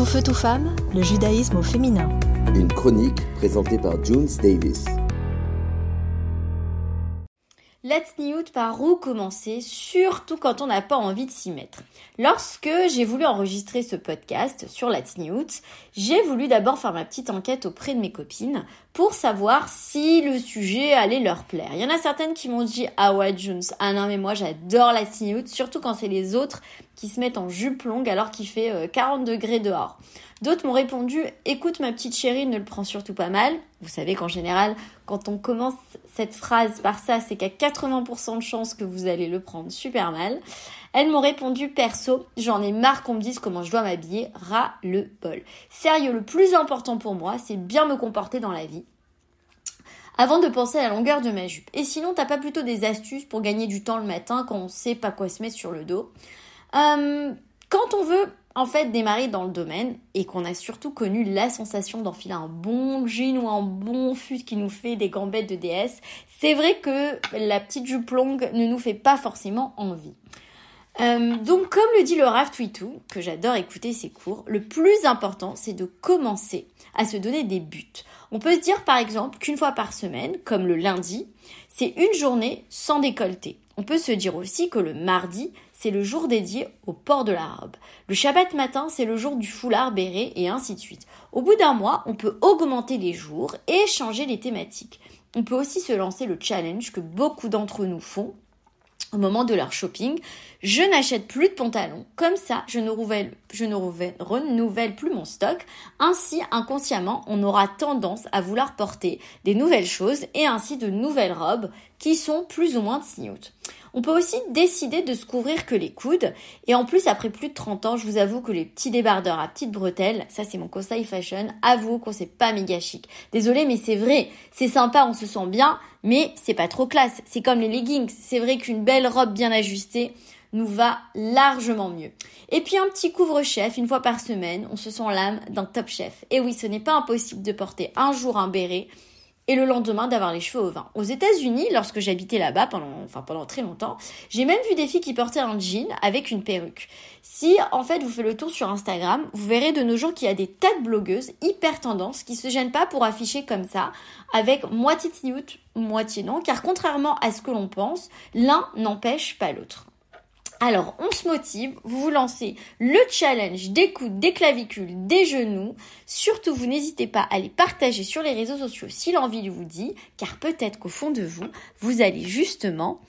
Tout feu, tout femme, le judaïsme au féminin. Une chronique présentée par Junes Davis. Let's Newt par où commencer, surtout quand on n'a pas envie de s'y mettre. Lorsque j'ai voulu enregistrer ce podcast sur Let's Newt, j'ai voulu d'abord faire ma petite enquête auprès de mes copines pour savoir si le sujet allait leur plaire. Il y en a certaines qui m'ont dit ah ouais Jones, ah non mais moi j'adore Let's Newt, surtout quand c'est les autres qui se mettent en jupe longue alors qu'il fait 40 euh, degrés dehors. D'autres m'ont répondu écoute ma petite chérie, ne le prends surtout pas mal. Vous savez qu'en général, quand on commence cette phrase par ça, c'est qu'à 80% de chances que vous allez le prendre super mal. Elles m'ont répondu perso, j'en ai marre qu'on me dise comment je dois m'habiller, ras le bol. Sérieux, le plus important pour moi, c'est bien me comporter dans la vie avant de penser à la longueur de ma jupe. Et sinon, t'as pas plutôt des astuces pour gagner du temps le matin quand on sait pas quoi se mettre sur le dos? Euh, Quand on veut en fait démarrer dans le domaine et qu'on a surtout connu la sensation d'enfiler un bon jean ou un bon fut qui nous fait des gambettes de DS, c'est vrai que la petite jupe longue ne nous fait pas forcément envie. Euh, donc comme le dit le Rav Twitou, que j'adore écouter ses cours, le plus important c'est de commencer à se donner des buts. On peut se dire par exemple qu'une fois par semaine, comme le lundi, c'est une journée sans décolleté. On peut se dire aussi que le mardi, c'est le jour dédié au port de la robe. Le Shabbat matin, c'est le jour du foulard béret et ainsi de suite. Au bout d'un mois, on peut augmenter les jours et changer les thématiques. On peut aussi se lancer le challenge que beaucoup d'entre nous font au moment de leur shopping. Je n'achète plus de pantalons. Comme ça, je ne renouvelle plus mon stock. Ainsi, inconsciemment, on aura tendance à vouloir porter des nouvelles choses et ainsi de nouvelles robes qui sont plus ou moins de on peut aussi décider de se couvrir que les coudes. Et en plus, après plus de 30 ans, je vous avoue que les petits débardeurs à petites bretelles, ça c'est mon conseil fashion, avoue qu'on c'est pas méga chic. Désolé, mais c'est vrai. C'est sympa, on se sent bien, mais c'est pas trop classe. C'est comme les leggings. C'est vrai qu'une belle robe bien ajustée nous va largement mieux. Et puis un petit couvre-chef une fois par semaine, on se sent l'âme d'un top chef. Et oui, ce n'est pas impossible de porter un jour un béret et le lendemain d'avoir les cheveux au vin. Aux États-Unis, lorsque j'habitais là-bas pendant, très longtemps, j'ai même vu des filles qui portaient un jean avec une perruque. Si en fait vous faites le tour sur Instagram, vous verrez de nos jours qu'il y a des tas de blogueuses hyper tendances qui se gênent pas pour afficher comme ça, avec moitié tiout, moitié non, car contrairement à ce que l'on pense, l'un n'empêche pas l'autre. Alors, on se motive, vous vous lancez le challenge des coudes, des clavicules, des genoux. Surtout, vous n'hésitez pas à les partager sur les réseaux sociaux si l'envie vous dit, car peut-être qu'au fond de vous, vous allez justement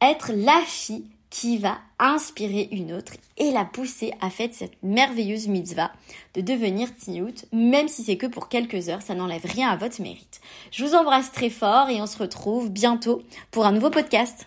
être la fille qui va inspirer une autre et la pousser à faire cette merveilleuse mitzvah de devenir tiout, même si c'est que pour quelques heures, ça n'enlève rien à votre mérite. Je vous embrasse très fort et on se retrouve bientôt pour un nouveau podcast.